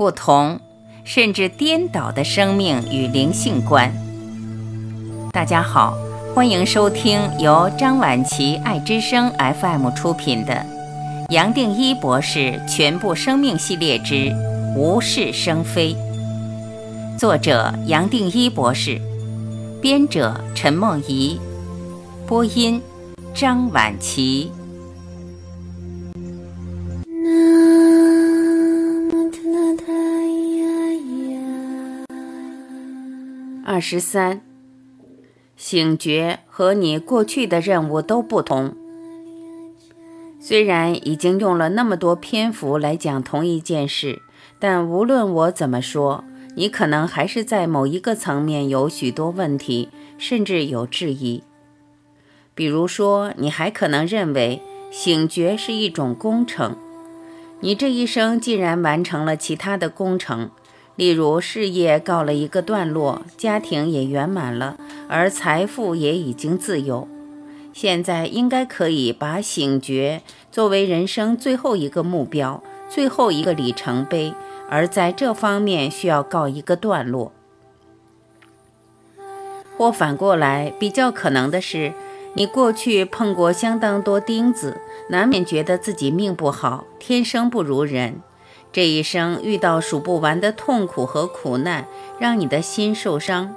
不同，甚至颠倒的生命与灵性观。大家好，欢迎收听由张晚琪爱之声 FM 出品的《杨定一博士全部生命系列之无事生非》，作者杨定一博士，编者陈梦怡，播音张晚琪。十三，醒觉和你过去的任务都不同。虽然已经用了那么多篇幅来讲同一件事，但无论我怎么说，你可能还是在某一个层面有许多问题，甚至有质疑。比如说，你还可能认为醒觉是一种工程，你这一生既然完成了其他的工程。例如，事业告了一个段落，家庭也圆满了，而财富也已经自由。现在应该可以把醒觉作为人生最后一个目标，最后一个里程碑，而在这方面需要告一个段落。或反过来，比较可能的是，你过去碰过相当多钉子，难免觉得自己命不好，天生不如人。这一生遇到数不完的痛苦和苦难，让你的心受伤，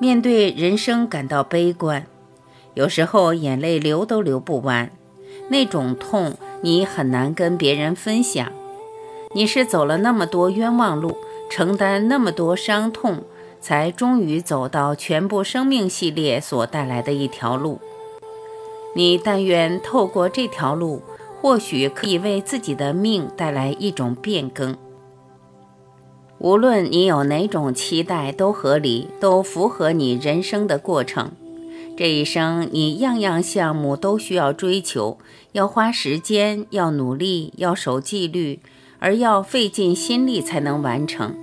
面对人生感到悲观，有时候眼泪流都流不完。那种痛你很难跟别人分享。你是走了那么多冤枉路，承担那么多伤痛，才终于走到全部生命系列所带来的一条路。你但愿透过这条路。或许可以为自己的命带来一种变更。无论你有哪种期待，都合理，都符合你人生的过程。这一生，你样样项目都需要追求，要花时间，要努力，要守纪律，而要费尽心力才能完成。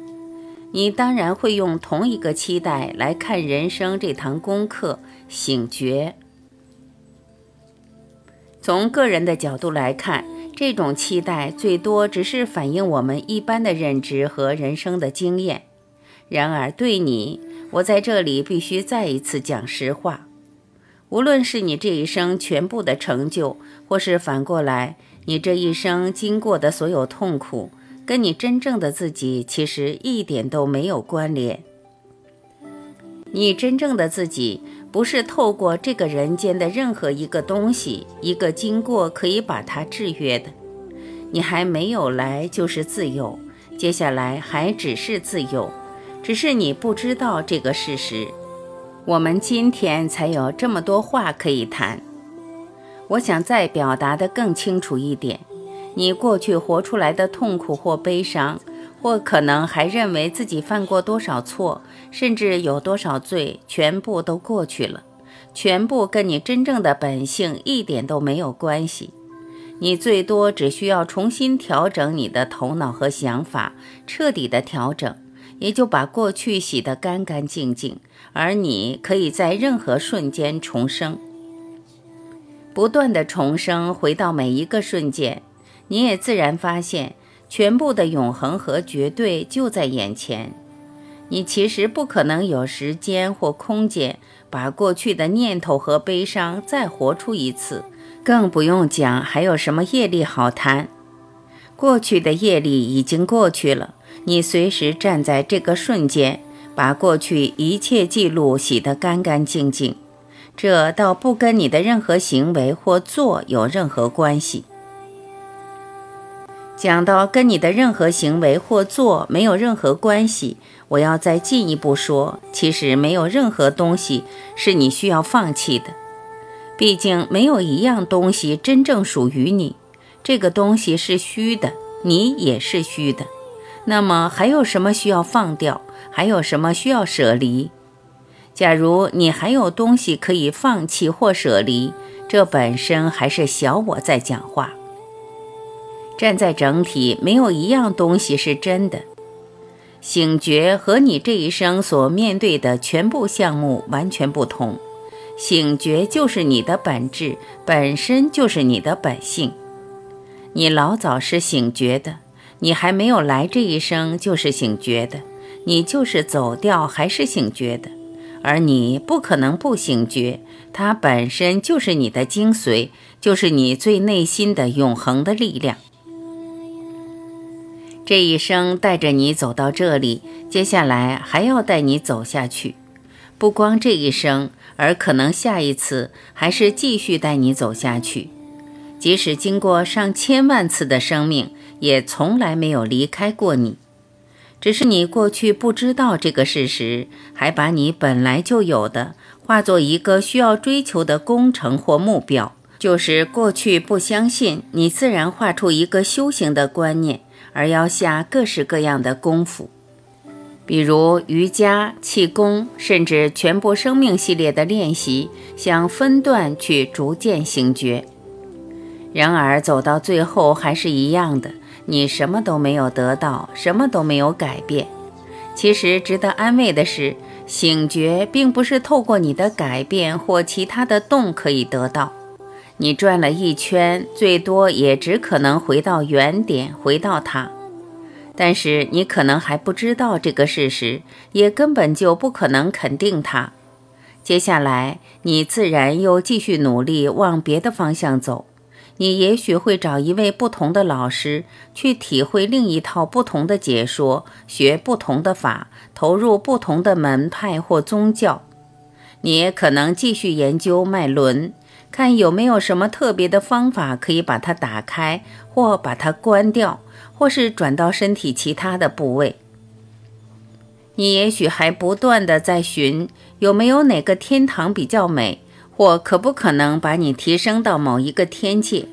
你当然会用同一个期待来看人生这堂功课，醒觉。从个人的角度来看，这种期待最多只是反映我们一般的认知和人生的经验。然而，对你，我在这里必须再一次讲实话：无论是你这一生全部的成就，或是反过来，你这一生经过的所有痛苦，跟你真正的自己其实一点都没有关联。你真正的自己。不是透过这个人间的任何一个东西、一个经过可以把它制约的。你还没有来就是自由，接下来还只是自由，只是你不知道这个事实。我们今天才有这么多话可以谈。我想再表达的更清楚一点：你过去活出来的痛苦或悲伤。或可能还认为自己犯过多少错，甚至有多少罪，全部都过去了，全部跟你真正的本性一点都没有关系。你最多只需要重新调整你的头脑和想法，彻底的调整，也就把过去洗得干干净净。而你可以在任何瞬间重生，不断的重生，回到每一个瞬间，你也自然发现。全部的永恒和绝对就在眼前，你其实不可能有时间或空间把过去的念头和悲伤再活出一次，更不用讲还有什么业力好谈。过去的业力已经过去了，你随时站在这个瞬间，把过去一切记录洗得干干净净，这倒不跟你的任何行为或做有任何关系。讲到跟你的任何行为或做没有任何关系，我要再进一步说，其实没有任何东西是你需要放弃的。毕竟没有一样东西真正属于你，这个东西是虚的，你也是虚的。那么还有什么需要放掉？还有什么需要舍离？假如你还有东西可以放弃或舍离，这本身还是小我在讲话。站在整体，没有一样东西是真的。醒觉和你这一生所面对的全部项目完全不同。醒觉就是你的本质，本身就是你的本性。你老早是醒觉的，你还没有来这一生就是醒觉的，你就是走掉还是醒觉的，而你不可能不醒觉，它本身就是你的精髓，就是你最内心的永恒的力量。这一生带着你走到这里，接下来还要带你走下去。不光这一生，而可能下一次还是继续带你走下去。即使经过上千万次的生命，也从来没有离开过你。只是你过去不知道这个事实，还把你本来就有的化作一个需要追求的工程或目标。就是过去不相信，你自然画出一个修行的观念。而要下各式各样的功夫，比如瑜伽、气功，甚至全部生命系列的练习，想分段去逐渐醒觉。然而走到最后还是一样的，你什么都没有得到，什么都没有改变。其实值得安慰的是，醒觉并不是透过你的改变或其他的动可以得到。你转了一圈，最多也只可能回到原点，回到它。但是你可能还不知道这个事实，也根本就不可能肯定它。接下来，你自然又继续努力往别的方向走。你也许会找一位不同的老师，去体会另一套不同的解说，学不同的法，投入不同的门派或宗教。你也可能继续研究脉轮。看有没有什么特别的方法可以把它打开，或把它关掉，或是转到身体其他的部位。你也许还不断的在寻有没有哪个天堂比较美，或可不可能把你提升到某一个天界。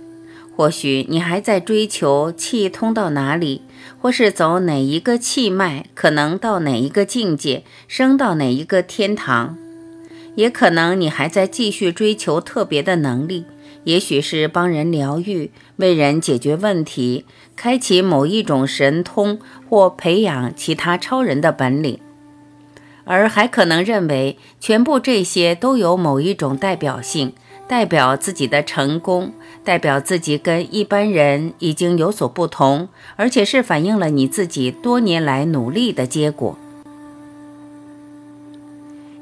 或许你还在追求气通到哪里，或是走哪一个气脉，可能到哪一个境界，升到哪一个天堂。也可能你还在继续追求特别的能力，也许是帮人疗愈、为人解决问题、开启某一种神通或培养其他超人的本领，而还可能认为全部这些都有某一种代表性，代表自己的成功，代表自己跟一般人已经有所不同，而且是反映了你自己多年来努力的结果。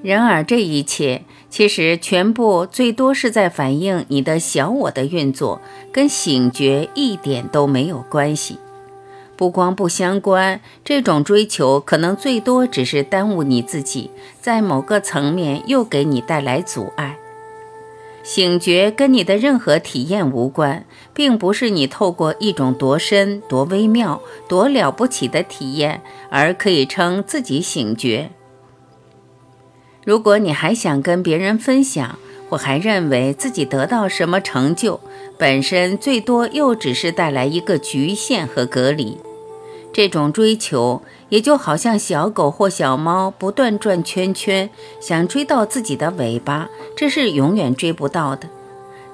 然而，这一切其实全部最多是在反映你的小我的运作，跟醒觉一点都没有关系。不光不相关，这种追求可能最多只是耽误你自己，在某个层面又给你带来阻碍。醒觉跟你的任何体验无关，并不是你透过一种多深、多微妙、多了不起的体验而可以称自己醒觉。如果你还想跟别人分享，或还认为自己得到什么成就，本身最多又只是带来一个局限和隔离。这种追求也就好像小狗或小猫不断转圈圈，想追到自己的尾巴，这是永远追不到的。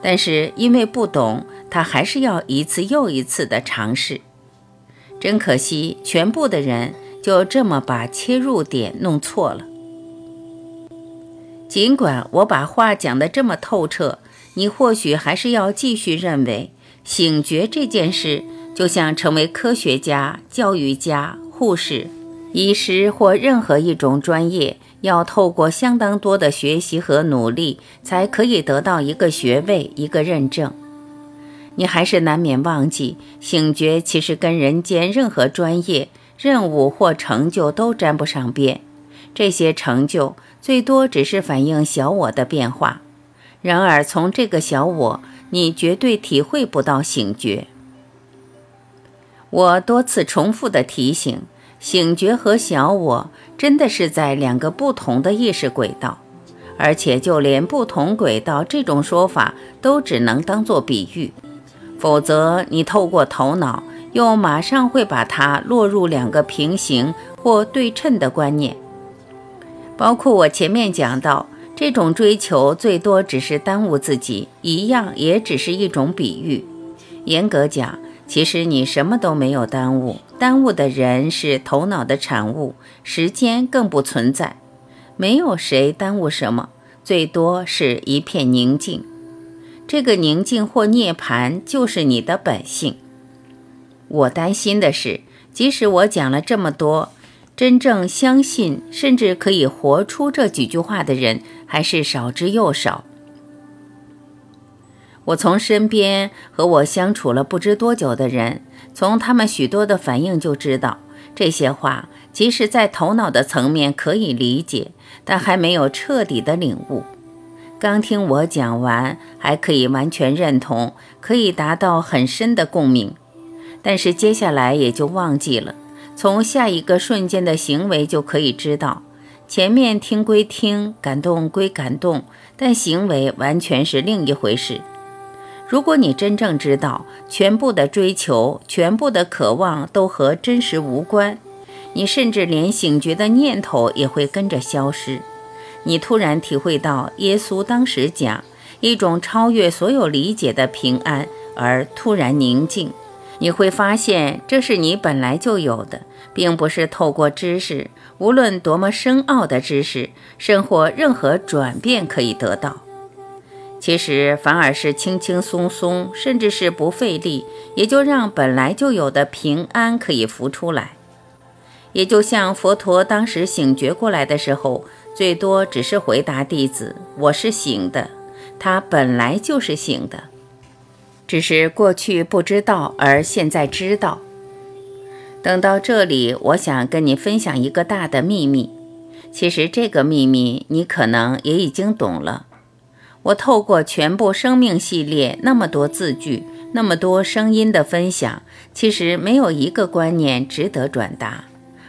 但是因为不懂，它还是要一次又一次的尝试。真可惜，全部的人就这么把切入点弄错了。尽管我把话讲得这么透彻，你或许还是要继续认为，醒觉这件事就像成为科学家、教育家、护士、医师或任何一种专业，要透过相当多的学习和努力，才可以得到一个学位、一个认证。你还是难免忘记，醒觉其实跟人间任何专业、任务或成就都沾不上边。这些成就。最多只是反映小我的变化，然而从这个小我，你绝对体会不到醒觉。我多次重复的提醒，醒觉和小我真的是在两个不同的意识轨道，而且就连不同轨道这种说法都只能当做比喻，否则你透过头脑又马上会把它落入两个平行或对称的观念。包括我前面讲到，这种追求最多只是耽误自己，一样也只是一种比喻。严格讲，其实你什么都没有耽误，耽误的人是头脑的产物，时间更不存在，没有谁耽误什么，最多是一片宁静。这个宁静或涅槃就是你的本性。我担心的是，即使我讲了这么多，真正相信甚至可以活出这几句话的人，还是少之又少。我从身边和我相处了不知多久的人，从他们许多的反应就知道，这些话即使在头脑的层面可以理解，但还没有彻底的领悟。刚听我讲完，还可以完全认同，可以达到很深的共鸣，但是接下来也就忘记了。从下一个瞬间的行为就可以知道，前面听归听，感动归感动，但行为完全是另一回事。如果你真正知道，全部的追求、全部的渴望都和真实无关，你甚至连醒觉的念头也会跟着消失。你突然体会到耶稣当时讲一种超越所有理解的平安，而突然宁静。你会发现，这是你本来就有的，并不是透过知识，无论多么深奥的知识，生活任何转变可以得到。其实反而是轻轻松松，甚至是不费力，也就让本来就有的平安可以浮出来。也就像佛陀当时醒觉过来的时候，最多只是回答弟子：“我是醒的。”他本来就是醒的，只是过去不知道，而现在知道。等到这里，我想跟你分享一个大的秘密。其实这个秘密，你可能也已经懂了。我透过全部生命系列那么多字句，那么多声音的分享，其实没有一个观念值得转达，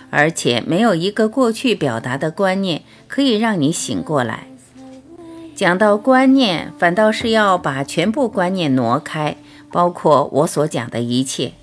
而且没有一个过去表达的观念可以让你醒过来。讲到观念，反倒是要把全部观念挪开，包括我所讲的一切。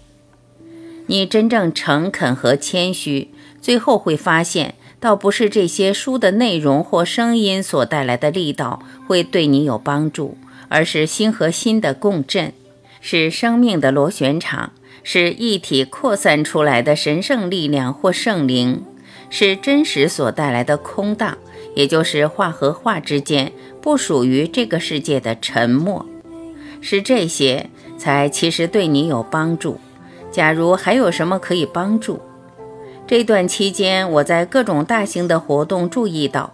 你真正诚恳和谦虚，最后会发现。倒不是这些书的内容或声音所带来的力道会对你有帮助，而是心和心的共振，是生命的螺旋场，是一体扩散出来的神圣力量或圣灵，是真实所带来的空荡，也就是话和话之间不属于这个世界的沉默，是这些才其实对你有帮助。假如还有什么可以帮助？这段期间，我在各种大型的活动注意到，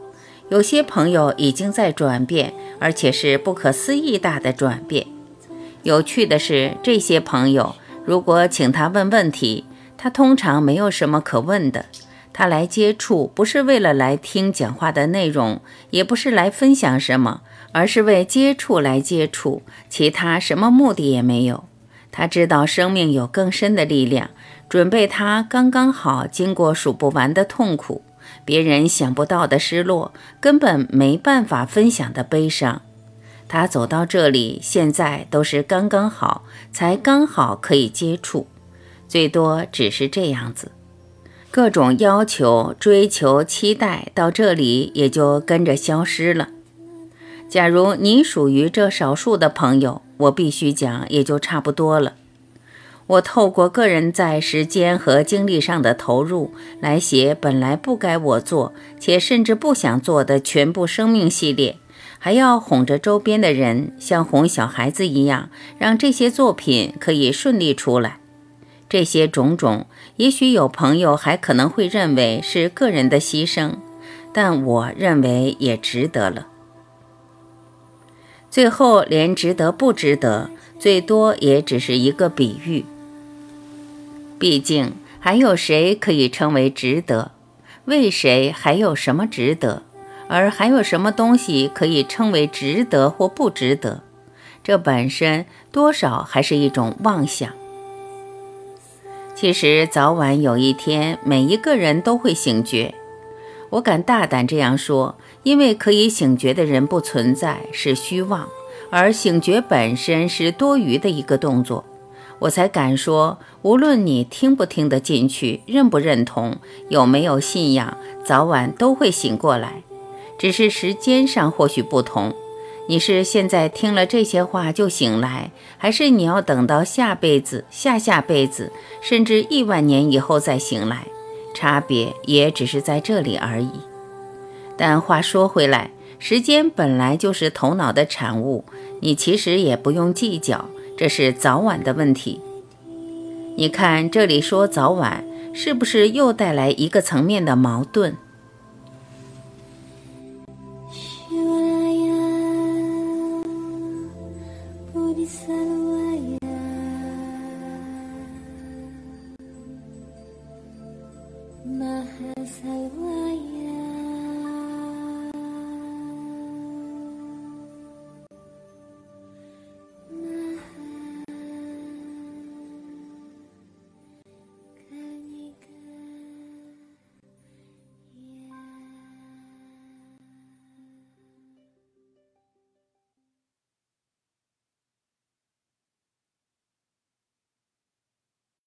有些朋友已经在转变，而且是不可思议大的转变。有趣的是，这些朋友如果请他问问题，他通常没有什么可问的。他来接触不是为了来听讲话的内容，也不是来分享什么，而是为接触来接触，其他什么目的也没有。他知道生命有更深的力量。准备他刚刚好，经过数不完的痛苦，别人想不到的失落，根本没办法分享的悲伤。他走到这里，现在都是刚刚好，才刚好可以接触，最多只是这样子。各种要求、追求、期待到这里也就跟着消失了。假如你属于这少数的朋友，我必须讲，也就差不多了。我透过个人在时间和精力上的投入来写本来不该我做且甚至不想做的全部生命系列，还要哄着周边的人，像哄小孩子一样，让这些作品可以顺利出来。这些种种，也许有朋友还可能会认为是个人的牺牲，但我认为也值得了。最后，连值得不值得，最多也只是一个比喻。毕竟，还有谁可以称为值得？为谁还有什么值得？而还有什么东西可以称为值得或不值得？这本身多少还是一种妄想。其实，早晚有一天，每一个人都会醒觉。我敢大胆这样说，因为可以醒觉的人不存在，是虚妄，而醒觉本身是多余的一个动作。我才敢说，无论你听不听得进去，认不认同，有没有信仰，早晚都会醒过来，只是时间上或许不同。你是现在听了这些话就醒来，还是你要等到下辈子、下下辈子，甚至亿万年以后再醒来？差别也只是在这里而已。但话说回来，时间本来就是头脑的产物，你其实也不用计较。这是早晚的问题。你看这里说早晚，是不是又带来一个层面的矛盾？Maha